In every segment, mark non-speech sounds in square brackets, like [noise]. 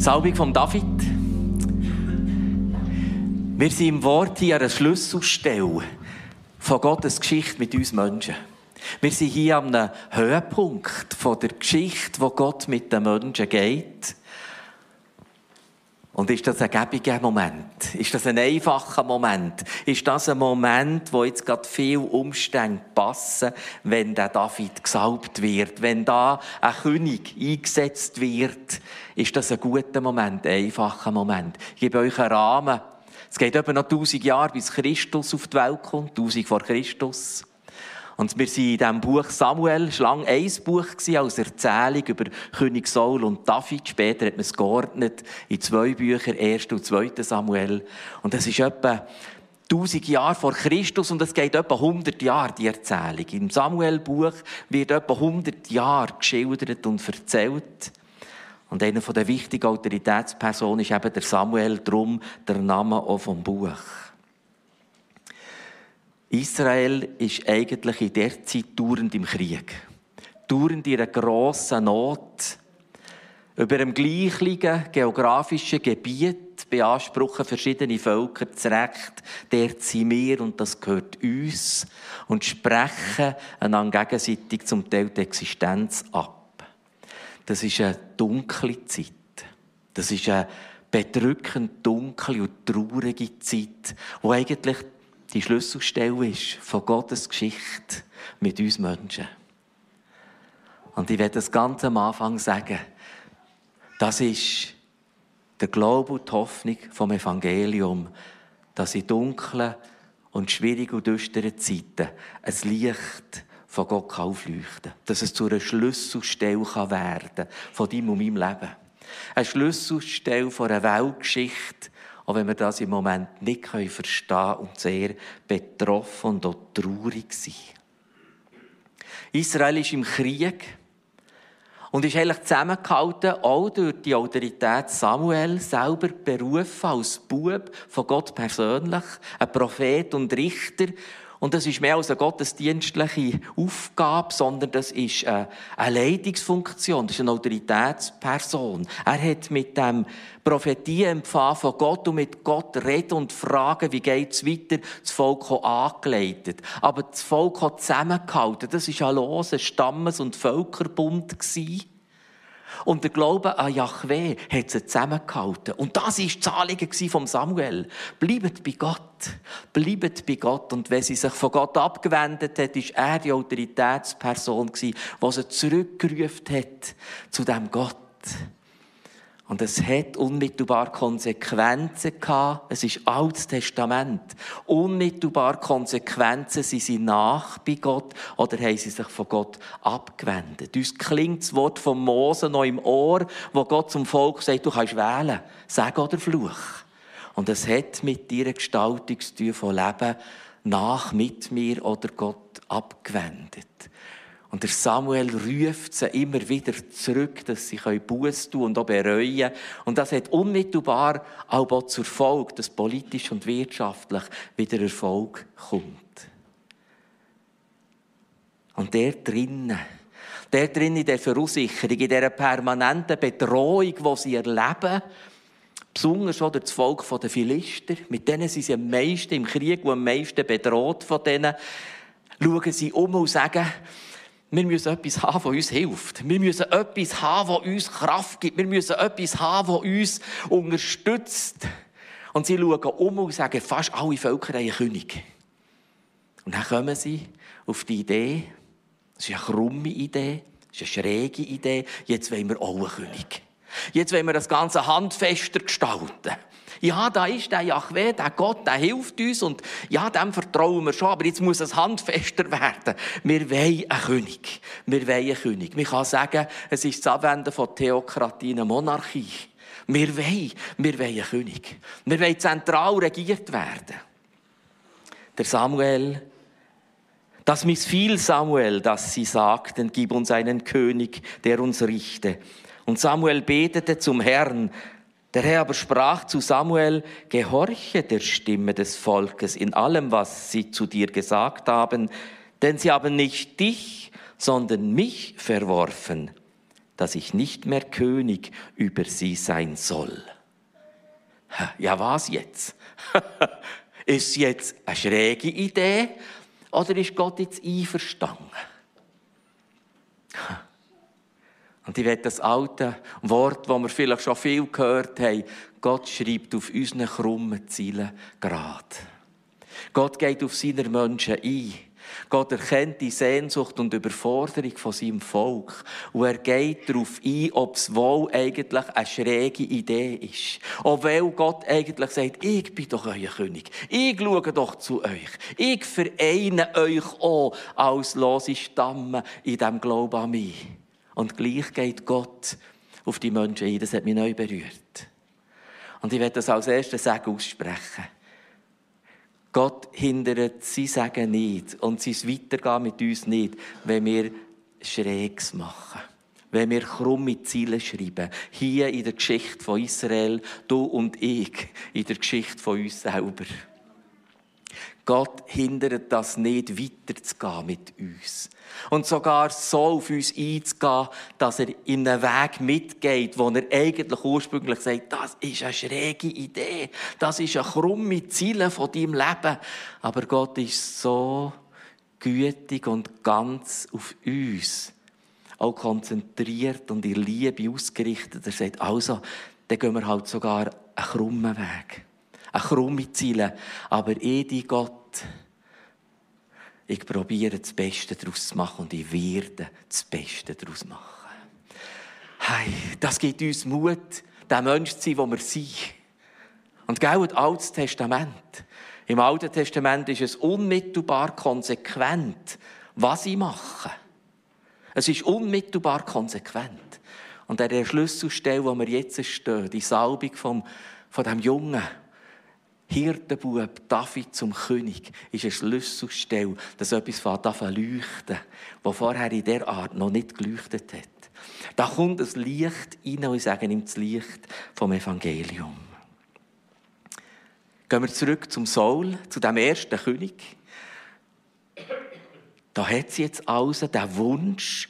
Salbung von David. Wir sind im Wort hier an einer Schlüsselstelle von Gottes Geschichte mit uns Menschen. Wir sind hier an einem Höhepunkt von der Geschichte, wo Gott mit den Menschen geht. Und ist das ein gäbiger Moment? Ist das ein einfacher Moment? Ist das ein Moment, wo jetzt gerade viele Umstände passen, wenn der David gesalbt wird, wenn da ein König eingesetzt wird? Ist das ein guter Moment, ein einfacher Moment? Ich gebe euch einen Rahmen. Es geht etwa noch 1000 Jahre, bis Christus auf die Welt kommt, 1000 vor Christus. Und wir sind in diesem Buch Samuel, es war ein Buch als Erzählung über König Saul und David. Später hat man es geordnet in zwei Bücher, 1. und 2. Samuel. Und das ist etwa 1000 Jahre vor Christus und es geht etwa 100 Jahre, die Erzählung. Im Samuel-Buch wird etwa 100 Jahre geschildert und erzählt. Und einer der wichtigen Autoritätspersonen ist eben der Samuel, drum der Name auch vom Buch. Israel ist eigentlich in der Zeit dauernd im Krieg. Dauernd in einer grossen Not. Über einem gleichen geografischen Gebiet beanspruchen verschiedene Völker das Recht, dort sind wir und das gehört uns und sprechen einander gegenseitig zum Teil die Existenz ab. Das ist eine dunkle Zeit. Das ist eine bedrückend dunkle und traurige Zeit, wo eigentlich die Schlüsselstelle ist von Gottes Geschichte mit uns Menschen. Und ich werde das ganz am Anfang sagen, das ist der Glaube und die Hoffnung vom Evangelium, dass in dunklen und schwierigen und düsteren Zeiten ein Licht von Gott aufleuchten kann. Dass es zu einer Schlüsselstelle werden kann von deinem und meinem Leben. Eine Schlüsselstelle von einer Weltgeschichte, auch wenn wir das im Moment nicht verstehen können und sehr betroffen und auch traurig sind. Israel ist im Krieg und ist eigentlich zusammengehalten, auch durch die Autorität Samuel, selber berufen als Bub von Gott persönlich, ein Prophet und Richter. Und das ist mehr als eine gottesdienstliche Aufgabe, sondern das ist eine Leitungsfunktion, das ist eine Autoritätsperson. Er hat mit dem Prophetieempfang von Gott und mit Gott reden und fragen, wie geht es weiter, das Volk angeleitet. Aber das Volk hat zusammengehalten. Das war ein loser Stammes- und Völkerbund. Gewesen. Und der Glaube an Yahweh hat sie zusammengehalten. Und das war das Anliegen von Samuel. Bleibt bei Gott. Bleibt bei Gott. Und wenn sie sich von Gott abgewendet hat, war er die Autoritätsperson, die sie zurückgerufen hat zu dem Gott. Und es hat unmittelbar Konsequenzen gehabt. Es ist Altes Testament. Unmittelbar Konsequenzen. Sie sind nach bei Gott oder haben sie sich von Gott abgewendet. Uns klingt das Wort von Mose noch im Ohr, wo Gott zum Volk sagt, du kannst wählen. Sag oder Fluch. Und es hat mit ihrer Gestaltung zu tun von Leben nach mit mir oder Gott abgewendet. Und der Samuel ruft sie immer wieder zurück, dass sie Buß tun und auch bereuen. Und das hat unmittelbar auch zur Folge, dass politisch und wirtschaftlich wieder Erfolg kommt. Und der drinnen, der drinnen in der Verunsicherung, in dieser permanenten Bedrohung, die sie erleben, besonders oder das Volk der Philister, mit denen sind sie am meisten im Krieg, wo am meisten bedroht von denen, schauen sie um und sagen, wir müssen etwas haben, das uns hilft. Wir müssen etwas haben, das uns Kraft gibt. Wir müssen etwas haben, das uns unterstützt. Und sie schauen um und sagen, fast alle Völker haben einen König. Und dann kommen sie auf die Idee, das ist eine krumme Idee, das ist eine schräge Idee, jetzt wollen wir auch einen König. Jetzt wollen wir das Ganze handfester gestalten. Ja, da ist der Jahwe, der Gott, der hilft uns und ja, dem vertrauen wir schon, aber jetzt muss es handfester werden. Wir wollen einen König. Wir wollen einen König. Man kann sagen, es ist das Abwenden von Theokratie in Monarchie. Wir wollen, wir wollen einen König. Wir wollen zentral regiert werden. Der Samuel, das missfiel Samuel, dass sie sagten, gib uns einen König, der uns richte. Und Samuel betete zum Herrn, der Herr aber sprach zu Samuel, gehorche der Stimme des Volkes in allem, was sie zu dir gesagt haben, denn sie haben nicht dich, sondern mich verworfen. dass ich nicht mehr König über sie sein soll. Ja, was jetzt? [laughs] ist jetzt eine schräge Idee oder ist Gott jetzt einverstanden? Und ich werde das alte Wort, das wir vielleicht schon viel gehört haben, Gott schreibt auf unseren krummen Zielen gerade. Gott geht auf seine Menschen ein. Gott erkennt die Sehnsucht und Überforderung von seinem Volk. Und er geht darauf ein, ob es wohl eigentlich eine schräge Idee ist. Obwohl Gott eigentlich sagt, ich bin doch euer König. Ich schaue doch zu euch. Ich vereine euch auch als lose Stamme in diesem Glauben an mich. Und gleich geht Gott auf die Menschen ein. Das hat mich neu berührt. Und ich werde das als erstes Sagen aussprechen. Gott hindert sein Sagen nicht und sein Weitergehen mit uns nicht, wenn wir Schrägs machen. Wenn wir krumme Ziele schreiben. Hier in der Geschichte von Israel, du und ich, in der Geschichte von uns selber. Gott hindert das nicht, weiterzugehen mit uns. Und sogar so auf uns einzugehen, dass er in einen Weg mitgeht, wo er eigentlich ursprünglich sagt, das ist eine schräge Idee, das ist ein krumme Ziel von deinem Leben. Aber Gott ist so gütig und ganz auf uns, auch konzentriert und in Liebe ausgerichtet. Er sagt, also, dann gehen wir halt sogar einen krummen Weg eine krumme Ziele. Aber ich, die Gott, ich probiere das Beste daraus zu machen und ich werde das Beste daraus machen. Hey, das gibt uns Mut, der Mensch zu sein, wo wir sind. Und das Altes Testament. Im Alten Testament ist es unmittelbar konsequent, was ich mache. Es ist unmittelbar konsequent. Und an der Schlüsselstelle, wo wir jetzt stehen, die Salbung vom, von dem Jungen, Hirtenbub David zum König ist eine Schlüsselstelle, dass etwas von leuchten was vorher in der Art noch nicht geleuchtet hat. Da kommt das Licht rein und ich sage ihm das Licht vom Evangelium. Gehen wir zurück zum Saul, zu dem ersten König. Da hat sie jetzt also den Wunsch,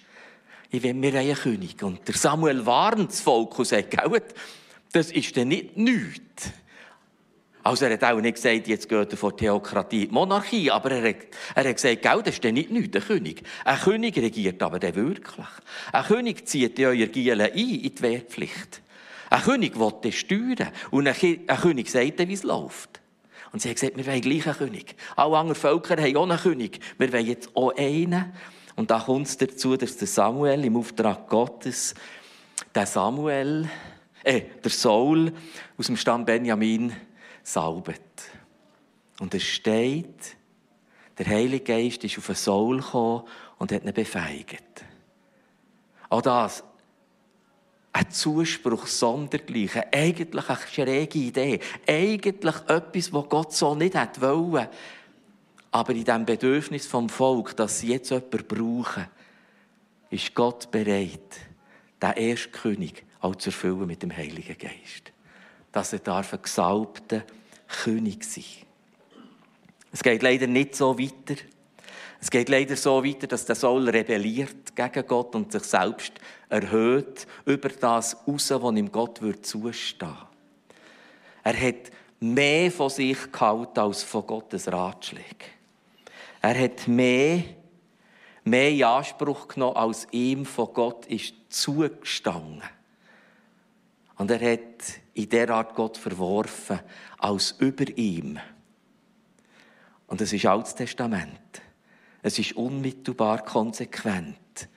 ich will mir einen König. Und der Samuel warnt das Volk und sagt, das ist denn nicht nichts. Also er hat auch nicht gesagt, jetzt geht er von Theokratie in Monarchie, aber er hat, er hat gesagt, Geld ist denn nicht nichts, ein König. Ein König regiert aber der wirklich. Ein König zieht in euer Gielen ein in die Wehrpflicht. Ein König will das steuern und ein, ein König sagt wie es läuft. Und sie hat gesagt, wir wollen gleich einen König. Alle anderen Völker haben auch einen König. Wir wollen jetzt auch einen. Und da kommt es dazu, dass der Samuel im Auftrag Gottes, der Samuel, äh, der Saul aus dem Stamm Benjamin, salbet. Und es steht, der Heilige Geist ist auf den Saul gekommen und hat ihn befeigt. Auch das, ein Zuspruch sondergleichen, eigentlich eine schräge Idee, eigentlich etwas, was Gott so nicht wollen. Aber in dem Bedürfnis vom Volk, dass sie jetzt jemanden brauchen, ist Gott bereit, den ersten König auch zu erfüllen mit dem Heiligen Geist. Dass er darf ein gesalbter König sein. Es geht leider nicht so weiter. Es geht leider so weiter, dass der Saul rebelliert gegen Gott und sich selbst erhöht über das raus, was ihm Gott zustehen würde. Er hat mehr von sich gehalten als von Gottes Ratschlägen. Er hat mehr, mehr in Anspruch genommen, als ihm von Gott ist zugestanden. Und er hat in der Art Gott verworfen, als über ihm. Und es ist Altes Testament. Es ist unmittelbar konsequent.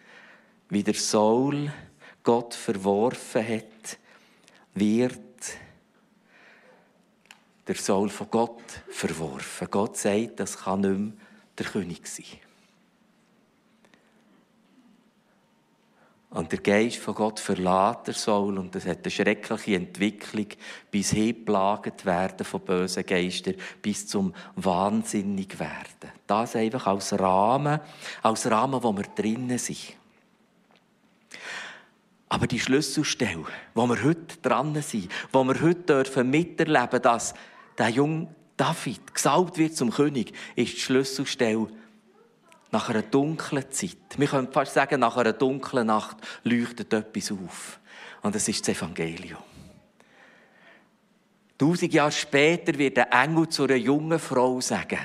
Wie der Saul Gott verworfen hat, wird der Saul von Gott verworfen. Gott sagt, das kann nicht mehr der König sein. Und der Geist von Gott verlässt der Saul und es hat eine schreckliche Entwicklung bis hingelagert werden von bösen Geistern, bis zum wahnsinnig werden. Das einfach als Rahmen, als Rahmen, wo wir drinnen sind. Aber die Schlüsselstelle, wo wir heute dran sind, wo wir heute dürfen miterleben, dass der junge David gesalbt wird zum König, ist die Schlüsselstelle nach einer dunklen Zeit, wir können fast sagen, nach einer dunklen Nacht, leuchtet etwas auf. Und das ist das Evangelium. Tausend Jahre später wird der Engel zu einer jungen Frau sagen,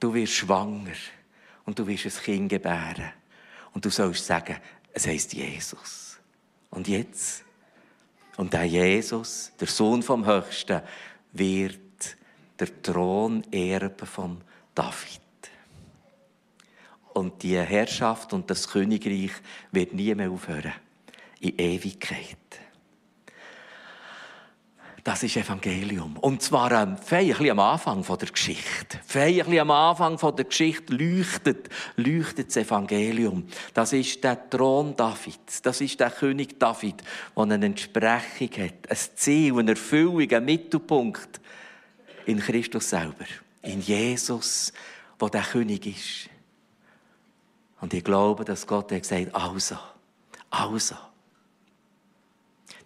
du wirst schwanger und du wirst ein Kind gebären. Und du sollst sagen, es heißt Jesus. Und jetzt? Und der Jesus, der Sohn vom Höchsten, wird der Thron erben von David. Und die Herrschaft und das Königreich wird nie mehr aufhören. In Ewigkeit. Das ist Evangelium. Und zwar ähm, fein am Anfang der Geschichte. Fein am Anfang der Geschichte leuchtet, leuchtet das Evangelium. Das ist der Thron Davids. Das ist der König David, der eine Entsprechung hat. Ein Ziel, eine Erfüllung, ein Mittelpunkt in Christus selber. In Jesus, wo der König ist. Und ich glaube, dass Gott hat gesagt, also, also,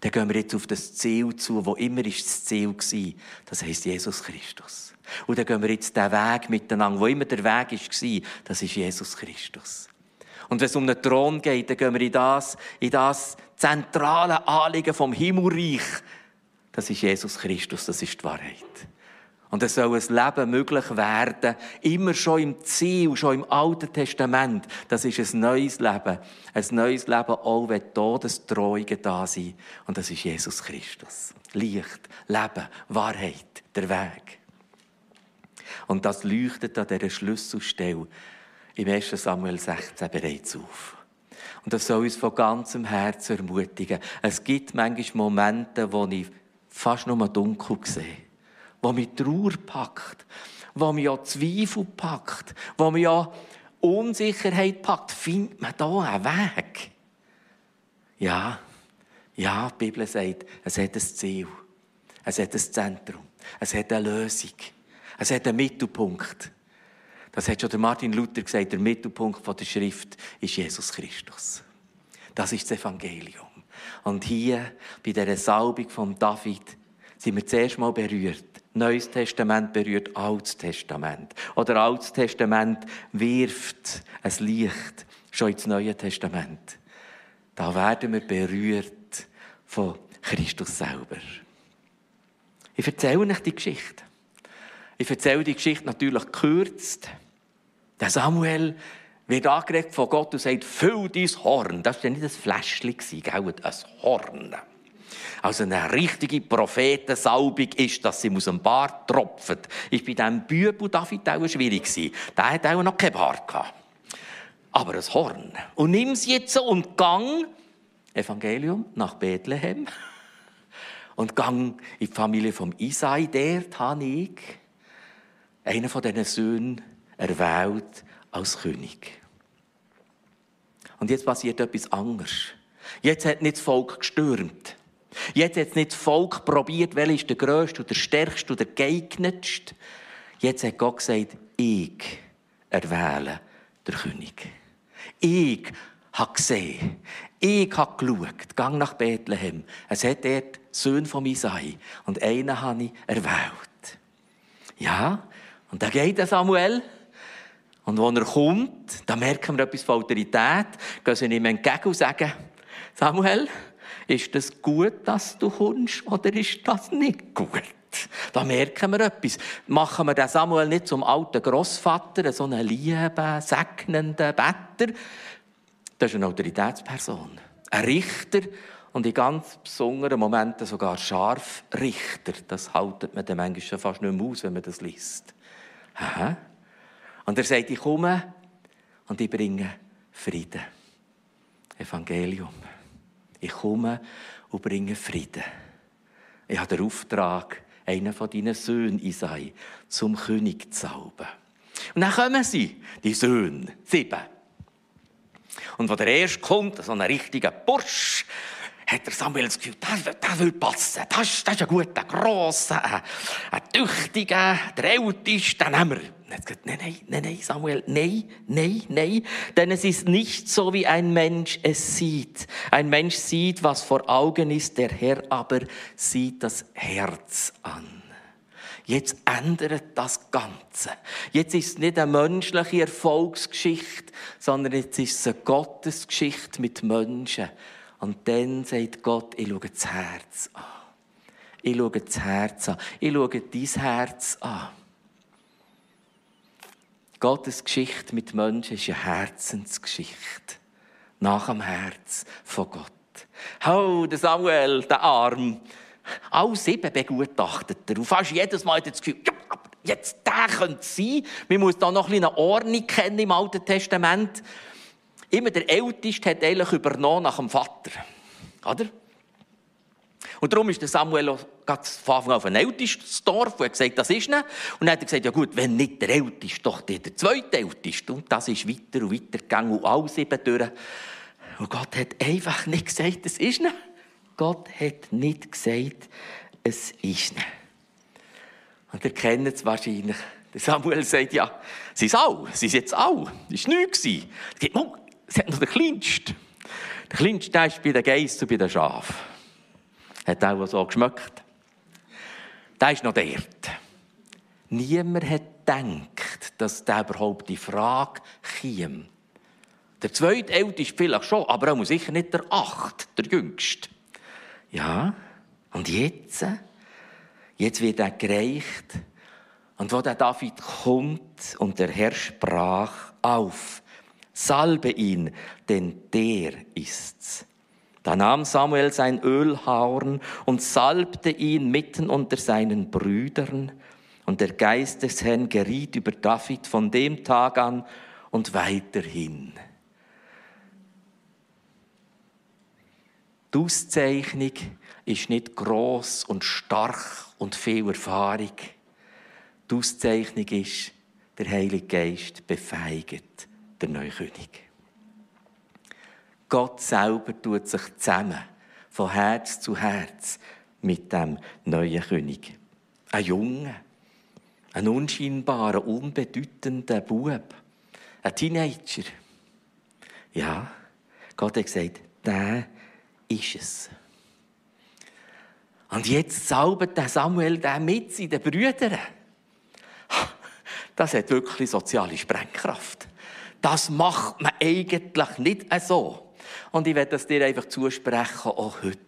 dann gehen wir jetzt auf das Ziel zu, wo immer ist das Ziel war. Das heisst Jesus Christus. Und dann gehen wir jetzt den Weg miteinander, wo immer der Weg war, das ist Jesus Christus. Und wenn es um den Thron geht, dann gehen wir in das, in das zentrale Anliegen vom Himmelreich. Das ist Jesus Christus, das ist die Wahrheit. Und es soll ein Leben möglich werden, immer schon im Ziel, schon im Alten Testament. Das ist ein neues Leben. Ein neues Leben, auch wenn Todesdrohungen da sind. Und das ist Jesus Christus. Licht, Leben, Wahrheit, der Weg. Und das leuchtet an dieser Schlüsselstelle im 1. Samuel 16 bereits auf. Und das soll uns von ganzem Herzen ermutigen. Es gibt manchmal Momente, wo ich fast nur dunkel sehe wo mich Trauer packt, wo mich ja Zweifel packt, wo mich ja Unsicherheit packt, findet man da einen Weg. Ja, ja, die Bibel sagt, es hat ein Ziel, es hat ein Zentrum, es hat eine Lösung, es hat einen Mittelpunkt. Das hat schon Martin Luther gesagt, der Mittelpunkt der Schrift ist Jesus Christus. Das ist das Evangelium. Und hier, bei dieser Salbung von David, sind wir zuerst mal berührt Neues Testament berührt Altes Testament. Oder Altes Testament wirft ein Licht schon ins Neue Testament. Da werden wir berührt von Christus selber. Ich erzähle euch die Geschichte. Ich erzähle die Geschichte natürlich gekürzt. Der Samuel wird angeregt von Gott und sagt, füll dein Horn. Das war ja nicht ein Fläschchen, ein Horn. Also eine richtige Prophetensalbung ist, dass sie aus dem Bart tropft. Ist bei diesem Bübel David auch schwierig gewesen. Der hat auch noch kein Bart gehabt. Aber ein Horn. Und nimm es jetzt und gang, Evangelium, nach Bethlehem. Und gang in die Familie vom Isai. Dort habe ich einen von diesen Söhnen erwählt als König. Und jetzt passiert etwas anderes. Jetzt hat nicht das Volk gestürmt. Jetzt hat nicht das Volk probiert, welcher ist der Größte oder der Stärkste oder der geeignetste. Jetzt hat Gott gesagt, ich erwähle den König. Ich habe gesehen, ich habe geschaut, gang nach Bethlehem. Es hat dort Söhne von Isai und einen habe ich erwählt. Ja, und da geht der Samuel. Und wenn er kommt, dann merken wir etwas von Autorität, gehen sie ihm entgegen und sagen, Samuel, ist das gut, dass du kommst, oder ist das nicht gut? Da merken wir etwas. Machen wir den Samuel nicht zum alten Großvater, so einen lieben, segnenden Better. Das ist eine Autoritätsperson. Ein Richter und in ganz besonderen Momenten sogar Scharfrichter. Das haltet man dann manchmal fast nicht mehr aus, wenn man das liest. Aha. Und er sagt, ich komme und ich bringe Frieden. Evangelium. Ich komme und bringe Frieden. Ich habe den Auftrag, einen von deinen Söhnen, Isai, zum König zu salben. Und dann kommen sie, die Söhne, sieben. Und wo der erste kommt, so ein richtiger Bursch, hat der Samuel das Gefühl, das, das will passen. Das, das ist ein guter, grosser, ein, ein tüchtiger, der älteste, den nehmen wir. Und er hat gesagt, nein, nein, nein, nein, Samuel, nein, nein, nein. Denn es ist nicht so, wie ein Mensch es sieht. Ein Mensch sieht, was vor Augen ist, der Herr aber sieht das Herz an. Jetzt ändert das Ganze. Jetzt ist es nicht eine menschliche Erfolgsgeschichte, sondern jetzt ist es eine Gottesgeschichte mit Menschen. Und dann sagt Gott, ich schaue das Herz an. Ich schaue das Herz an. Ich schaue dein Herz an. Gottes Geschichte mit Menschen ist eine Herzensgeschichte. Nach dem Herz von Gott. Oh, der Samuel, der Arm. Alle sieben begutachtet er. Und fast jedes Mal hat er das Gefühl, jetzt der könnte es sein. Man muss da noch ein bisschen eine Ordnung kennen im Alten Testament. Immer der Älteste hat eigentlich übernommen nach dem Vater. Oder? Und darum ist der Samuel auch von Anfang an auf ein ältestes Dorf, wo er gesagt das ist nicht. Und dann hat er gesagt, ja gut, wenn nicht der Älteste, doch der, der zweite Älteste. Und das ist weiter und weiter gegangen und alle sieben durch. Und Gott hat einfach nicht gesagt, es ist nicht. Gott hat nicht gesagt, es ist nicht. Und ihr kennt es wahrscheinlich. Der Samuel sagt, ja, sie sind alle, sie sind jetzt alle. Das war nichts. Es es hat noch den Kleinsten. Der Kleinste ist bei den Geissen und bei den Schafen. Hat auch so geschmeckt. Der ist noch dort. Niemand hat gedacht, dass der überhaupt die Frage käme. Der zweite älteste vielleicht schon, aber er muss sicher nicht der acht, der jüngste. Ja, und jetzt? Jetzt wird er gereicht. Und wo der David kommt und der Herr sprach, auf, salbe ihn, denn der ist's. Da nahm Samuel sein Ölhorn und salbte ihn mitten unter seinen Brüdern. Und der Geist des Herrn geriet über David von dem Tag an und weiterhin. Die Auszeichnung ist nicht groß und stark und viel Erfahrung. Die Auszeichnung ist, der Heilige Geist befeigt der neue König. Gott selber tut sich zusammen, von Herz zu Herz, mit dem neuen König. Ein Junge, ein unscheinbarer, unbedeutender Bub, ein Teenager. Ja, Gott hat gesagt, der ist es. Und jetzt zaubert Samuel den mit seinen Brüdern. Das hat wirklich soziale Sprengkraft. Das macht man eigentlich nicht so. Und ich werde das dir einfach zusprechen, auch heute.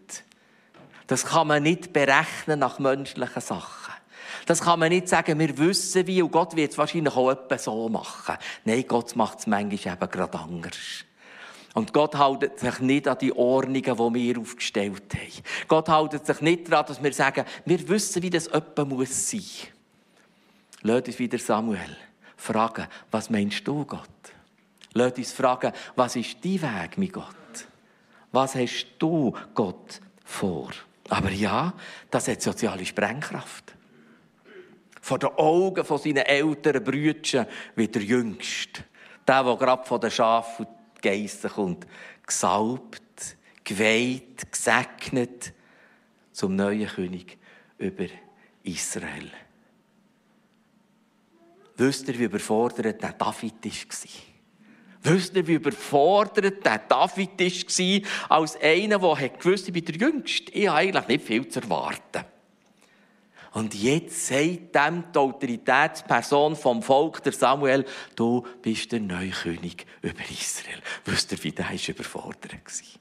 Das kann man nicht berechnen nach menschlichen Sachen. Das kann man nicht sagen, wir wissen wie, und Gott wird es wahrscheinlich auch etwas so machen. Nein, Gott macht es manchmal eben gerade anders. Und Gott hält sich nicht an die Ordnungen, die wir aufgestellt haben. Gott hält sich nicht daran, dass wir sagen, wir wissen, wie das jemand muss sein. Lass uns wieder Samuel fragen, was meinst du, Gott? Lass uns fragen, was ist dein Weg, mein Gott? Was hast du, Gott, vor? Aber ja, das hat soziale Sprengkraft. Vor den Augen von seinen älteren Brüdern wie der Jüngste. Der, der gerade von den Schafen Geissen kommt. Gesalbt, geweiht, gesegnet zum neuen König über Israel. Wisst ihr, wie überfordert der David war? Wisst ihr, wie überfordert der David war, als einer, der gewusst ich bin der Jüngste. Ich habe eigentlich nicht viel zu erwarten. Und jetzt sagt dem die Autoritätsperson vom Volk, der Samuel, du bist der neue König über Israel. Wisst ihr, wie der ist überfordert war?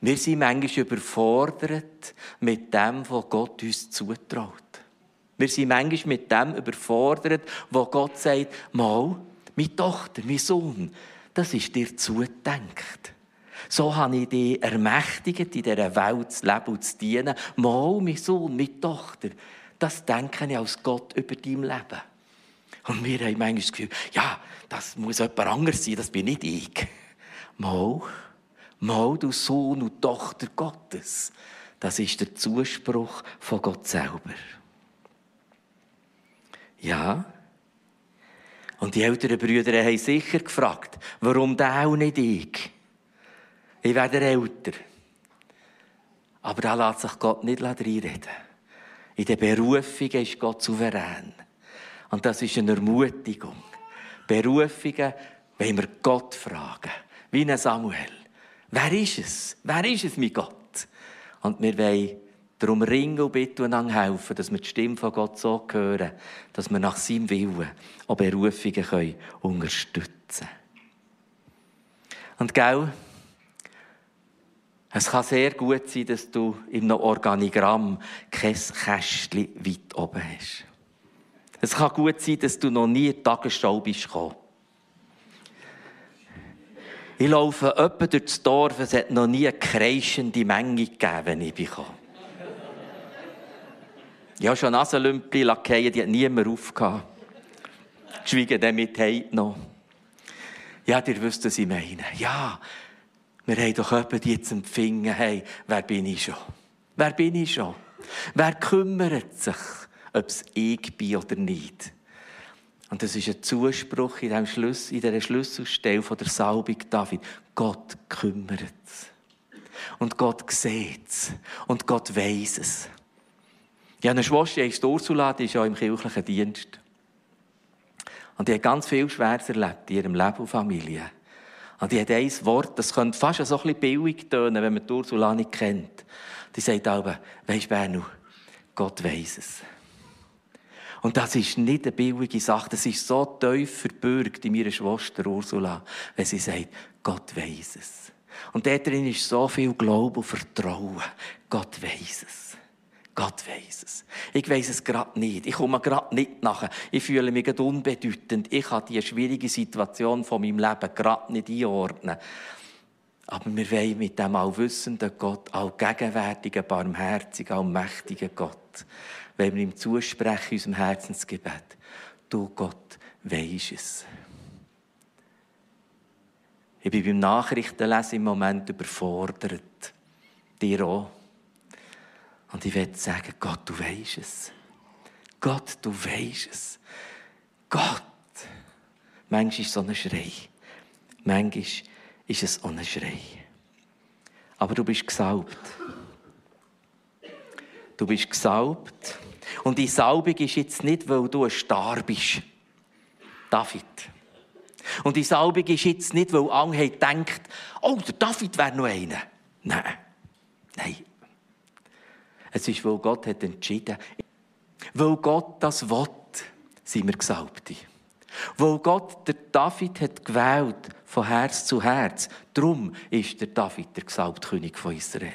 Wir sind manchmal überfordert mit dem, was Gott uns zutraut. Wir sind manchmal mit dem überfordert, wo Gott sagt, mal, meine Tochter, mein Sohn, das ist dir zugedenkt. So habe ich dich ermächtigt, in dieser Welt zu leben und zu dienen. Mal, mein Sohn, meine Tochter, das denke ich als Gott über dein Leben. Und wir haben manchmal das Gefühl, ja, das muss jemand anderes sein, das bin nicht ich. Mal, mal, du Sohn und Tochter Gottes. Das ist der Zuspruch von Gott selber. Ja. Und die älteren Brüder haben sicher gefragt, warum der auch nicht ich? Ich werde älter. Aber da lässt sich Gott nicht reinreden. In der Berufung ist Gott souverän. Und das ist eine Ermutigung. Berufungen wenn wir Gott fragen. Wie ein Samuel. Wer ist es? Wer ist es, mein Gott? Und wir wollen Darum ringen und bitten und helfen, dass wir die Stimme von Gott so hören, dass wir nach seinem Willen auch Berufungen können unterstützen. Und gell, es kann sehr gut sein, dass du einem Organigramm kein Kästchen weit oben hast. Es kann gut sein, dass du noch nie in die Tagesschau bist gekommen. Ich laufe öppe durch das Dorf, es hat noch nie eine kreischende Menge gegeben, wenn ich bin. Ich habe schon Nasenlümpel lackiert, die hat niemand aufgehabt. Geschwiegen damit heute noch. Ja, ihr wisst, was ich meine. Ja, wir haben doch jemanden, jetzt empfingen, hey, wer bin ich schon? Wer bin ich schon? Wer kümmert sich, ob es ich bin oder nicht? Und das ist ein Zuspruch in, diesem Schluss, dieser Schlüsselstelle der Salbung David. Gott kümmert es. Und Gott sieht es. Und Gott weiß es. Ich habe eine Schwester, die ist Ursula, die ist ja im kirchlichen Dienst. Und die hat ganz viel Schweres erlebt in ihrem Leben und Familie. Und die hat ein Wort, das könnte fast so ein bisschen billig tönen, wenn man die Ursula nicht kennt. Die sagt aber, weisst Bernu, Gott weiß es. Und das ist nicht eine billige Sache. Das ist so tief verbürgt in meiner Schwester Ursula, wenn sie sagt, Gott weiß es. Und da drin ist so viel Glaube und Vertrauen. Gott weiß es. Gott weiß es. Ich weiß es gerade nicht. Ich komme gerade nicht nachher. Ich fühle mich gerade unbedeutend. Ich kann die schwierige Situation von meinem Leben gerade nicht einordnen. Aber wir wollen mit dem allwissenden Gott, allgegenwärtigen, barmherzigen, allmächtigen Gott, wenn wir ihm zusprechen unserem Herzensgebet, du Gott, weisst es. Ich bin beim Nachrichtenlesen im Moment überfordert. Dir auch. Und ich werde sagen, Gott, du weisst es. Gott, du weisst es. Gott. Manchmal ist es so ein Schrei. Manchmal ist es auch ein Schrei. Aber du bist gesalbt. Du bist gesalbt. Und die Salbung ist jetzt nicht, weil du ein Star bist. David. Und die Salbung ist jetzt nicht, weil Angel denkt, oh, der David wäre noch einer. Nein. Nein. Es ist, weil Gott hat entschieden. Weil Gott das will, sind wir Gesalbte. Weil Gott der David hat gewählt von Herz zu Herz. Darum ist der David der gesalbte König von Israel.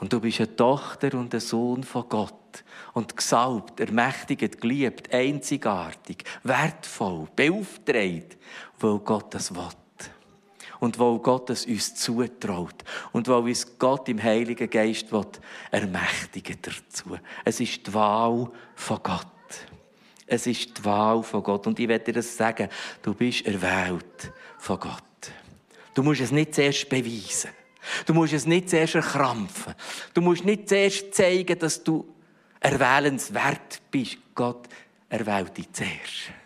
Und du bist eine Tochter und ein Sohn von Gott. Und gesalbt, ermächtigt, geliebt, einzigartig, wertvoll, beauftragt, weil Gott das will und wo Gott es uns zutraut und wo uns Gott im Heiligen Geist will, ermächtigen dazu. Es ist die Wahl von Gott. Es ist die Wahl von Gott. Und ich werde dir das sagen, du bist erwählt von Gott. Du musst es nicht zuerst beweisen. Du musst es nicht zuerst erkrampfen. Du musst nicht zuerst zeigen, dass du erwählenswert bist. Gott erwählt dich zuerst.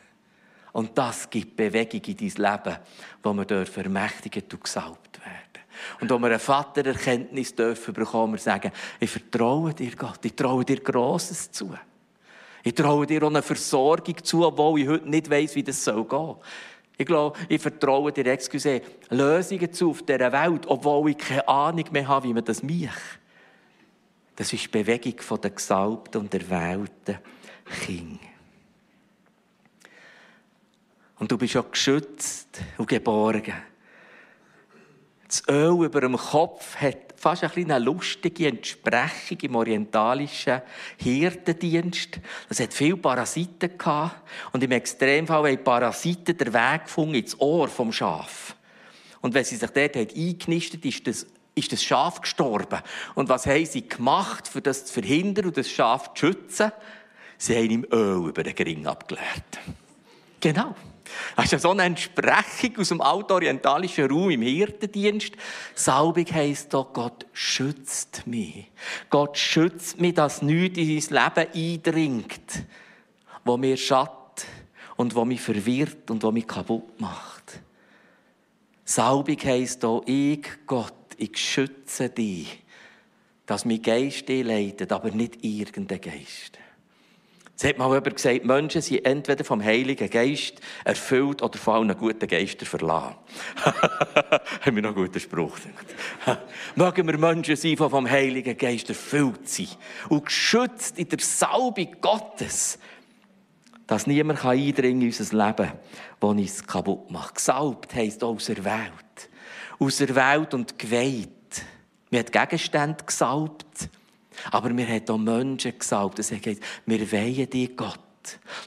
Und das gibt Bewegung in dein Leben, wo wir dürfen ermächtigt und gesalbt werden. Und wo wir eine Vatererkenntnis dürfen bekommen, wir sagen, ich vertraue dir, Gott, ich traue dir Grosses zu. Ich traue dir auch eine Versorgung zu, obwohl ich heute nicht weiss, wie das soll gehen. Ich glaube, ich vertraue dir, excuse, Lösungen zu auf dieser Welt, obwohl ich keine Ahnung mehr habe, wie man das macht. Das ist die Bewegung der Gesalbten und Erwählten Kinder. Und du bist auch geschützt und geborgen. Das Öl über dem Kopf hat fast ein eine lustige Entsprechung im orientalischen Hirtendienst. Es hat viele Parasiten gehabt. Und im Extremfall haben Parasiten den Weg gefunden ins Ohr vom Schaf. Und wenn sie sich dort eingenistet ist das, ist das Schaf gestorben. Und was haben sie gemacht, um das zu verhindern und das Schaf zu schützen? Sie haben ihm Öl über den Ring abgeleert. Genau. Das ist ja so eine Entsprechung aus dem altorientalischen Raum im Hirtendienst. Salbung heisst doch, Gott schützt mich. Gott schützt mich, dass nichts in sein Leben eindringt, wo mir schadet und wo mich verwirrt und wo mich kaputt macht. Salbung heisst doch, ich, Gott, ich schütze dich, dass mein Geist dich leitet, aber nicht irgendein Geist. Es hat mal jemand gesagt, Menschen sind entweder vom Heiligen Geist erfüllt oder von allen guten Geistern verlassen. [laughs] Haben wir noch einen guten Spruch gedacht. [laughs] Mögen wir Menschen sein, die vom Heiligen Geist erfüllt sind und geschützt in der Salbung Gottes, dass niemand eindringen in unser Leben, das uns kaputt macht. Gesalbt heisst auch auserwählt. Auserwählt und geweiht. Wir haben Gegenstände gesalbt. Aber wir haben auch Menschen gesagt, das heißt, wir weihen dir Gott.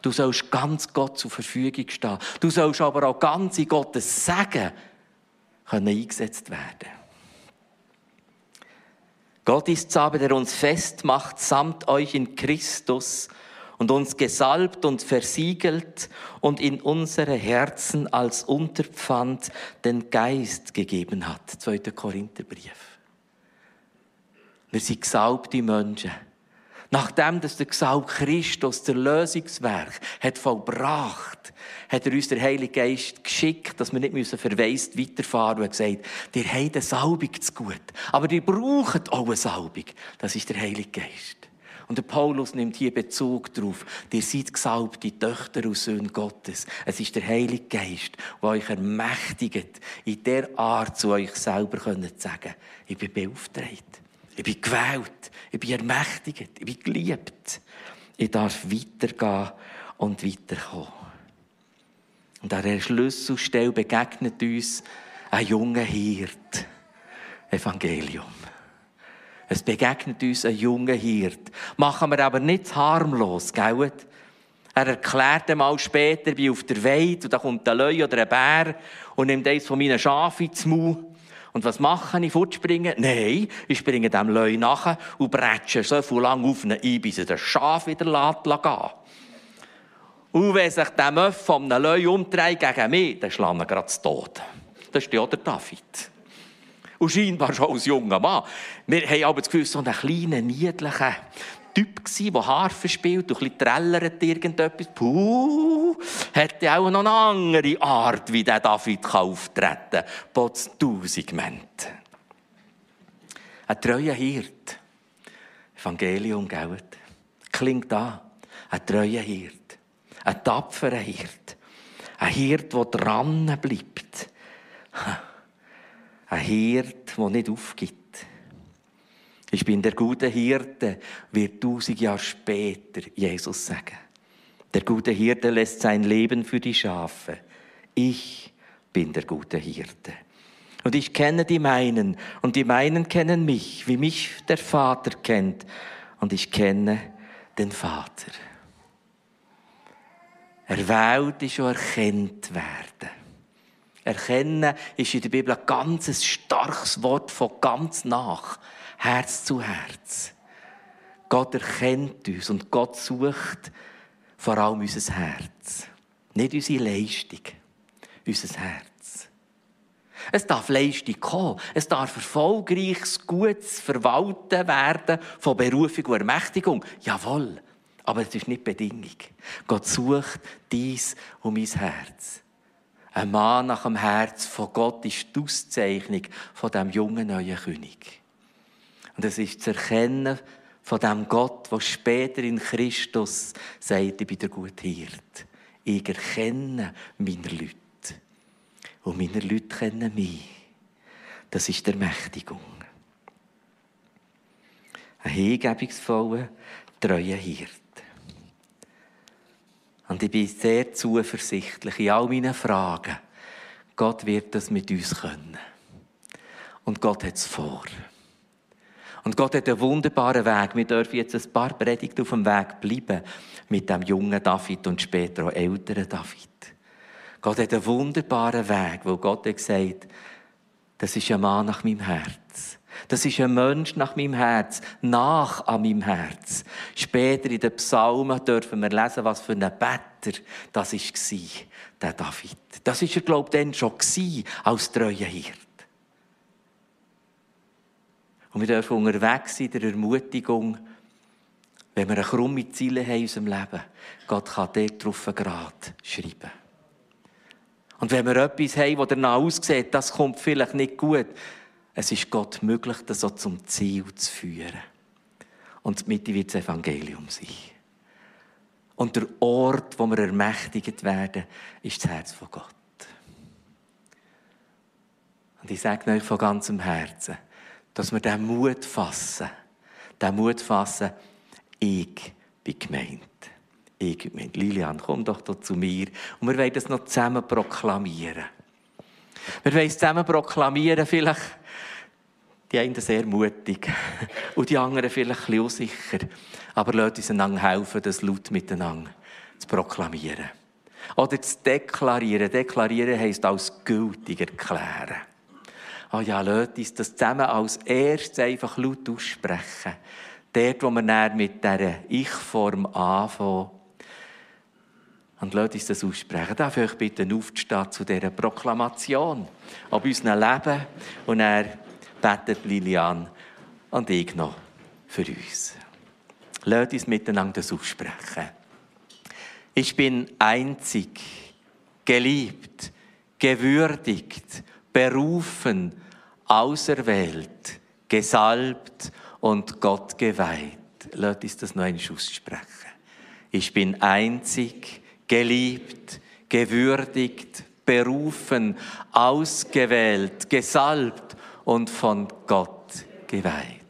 Du sollst ganz Gott zur Verfügung stehen. Du sollst aber auch ganz in Gottes Segen können eingesetzt werden. Gott ist es aber, der uns festmacht, samt euch in Christus und uns gesalbt und versiegelt und in unsere Herzen als Unterpfand den Geist gegeben hat. 2. Korintherbrief. Wir sind gesalbte Menschen. Nachdem dass der Gesalb Christus der Lösungswerk hat vollbracht, hat er uns der Heilige Geist geschickt, dass wir nicht müssen verweist weiterfahren und gesagt, ihr habt eine Salbung zu gut. Aber ihr braucht auch eine Salbung. Das ist der Heilige Geist. Und der Paulus nimmt hier Bezug darauf. Ihr seid gesalbte Töchter und Söhne Gottes. Es ist der Heilige Geist, der euch ermächtigt, in der Art zu euch selber zu sagen, ich bin beauftragt. Ich bin gewählt. Ich bin ermächtigt. Ich bin geliebt. Ich darf weitergehen und weiterkommen. Und an dieser Schlüsselstelle begegnet uns ein junger Hirt. Evangelium. Es begegnet uns ein junger Hirt. Machen wir aber nicht harmlos, gell? Er erklärt einmal später, wie auf der Weide, und da kommt ein Löwe oder ein Bär und nimmt eins von meinen Schafen ins Maul und was mache ich? Fortspringen? Nein, ich springe dem Löwe nach und bretsche so viel lang auf ihn ein, bis er das Schaf wieder lässt gehen. Und wenn sich der Möff von einem Löwe umdreht gegen mich, dann schlägt er gerade zu Tod. Das ist ja der David. Und scheinbar schon als junger Mann. Wir haben aber das Gefühl, so einen kleinen, niedlichen, Typ der Harfe spielt und ein bisschen trällert irgendetwas. Puh, hätte auch noch eine andere Art, wie der David auftreten kann. Potz du Segment. Ein treuer Hirt. Evangelium, gell? Klingt da. Ein treuer Hirt. Ein tapferer Hirt. Ein Hirt, der dran bleibt. Ein Hirt, der nicht aufgibt. Ich bin der gute Hirte, wird tausend Jahre später Jesus sagen. Der gute Hirte lässt sein Leben für die Schafe. Ich bin der gute Hirte. Und ich kenne die meinen und die meinen kennen mich, wie mich der Vater kennt. Und ich kenne den Vater. Erwählt ist schon erkennt werden. Erkennen ist in der Bibel ein ganz starkes Wort von ganz nach. Herz zu Herz. Gott erkennt uns und Gott sucht vor allem unser Herz. Nicht unsere Leistung, unser Herz. Es darf Leistung kommen. Es darf erfolgreiches, gutes Verwalten werden von Berufung und Ermächtigung. Jawohl. Aber es ist nicht Bedingung. Gott sucht dies um mein Herz. Ein Mann nach dem Herz von Gott ist die Auszeichnung von dem jungen neuen König. Und es ist zu erkennen von dem Gott, der später in Christus sagt, ich bin der gute Hirt. Ich erkenne meine Leute. Und meine Leute kennen mich. Das ist der Mächtigung. Ein hingebungsvoller, treuer Hirt. Und ich bin sehr zuversichtlich in all meinen Fragen. Gott wird das mit uns können. Und Gott hat es vor. Und Gott hat einen wunderbaren Weg. Wir dürfen jetzt ein paar Predigten auf dem Weg bleiben mit dem jungen David und später auch älteren David. Gott hat einen wunderbaren Weg, wo Gott hat gesagt, das ist ein Mann nach meinem Herz. Das ist ein Mensch nach meinem Herz, nach an meinem Herz. Später in den Psalmen dürfen wir lesen, was für ein Better das war, der David. Das war er, glaube ich, dann schon als treuer Hirte. Und wir dürfen unterwegs sein der Ermutigung, wenn wir eine krumme Ziele haben in unserem Leben, Gott kann dort drauf Grad schreiben. Und wenn wir etwas haben, das danach aussieht, das kommt vielleicht nicht gut, es ist Gott möglich, das so zum Ziel zu führen. Und die Mitte wird das Evangelium sein. Und der Ort, wo wir ermächtigt werden, ist das Herz von Gott. Und ich sage euch von ganzem Herzen, dass wir den Mut fassen, den Mut fassen, ich bin gemeint. Ich bin gemeint. Lilian, komm doch hier zu mir. Und wir wollen das noch zusammen proklamieren. Wir wollen es zusammen proklamieren, vielleicht die einen sehr mutig [laughs] und die anderen vielleicht ein bisschen unsicher. Aber lasst uns einander helfen, das laut miteinander zu proklamieren. Oder zu deklarieren. Deklarieren heisst als gültig erklären. Oh ja, lasst uns das zusammen als erstes einfach laut aussprechen. Dort, wo wir dann mit dieser Ich-Form anfangen. Und lasst uns das aussprechen. Darf ich euch bitten, aufzustehen zu dieser Proklamation. Ob unserem Leben. Und er betet Lilian und ich noch für uns. Lasst uns miteinander das aussprechen. Ich bin einzig, geliebt, gewürdigt, berufen, auserwählt, gesalbt und Gott geweiht. Lasst uns das noch einmal aussprechen. Ich bin einzig, geliebt, gewürdigt, berufen, ausgewählt, gesalbt und von Gott geweiht.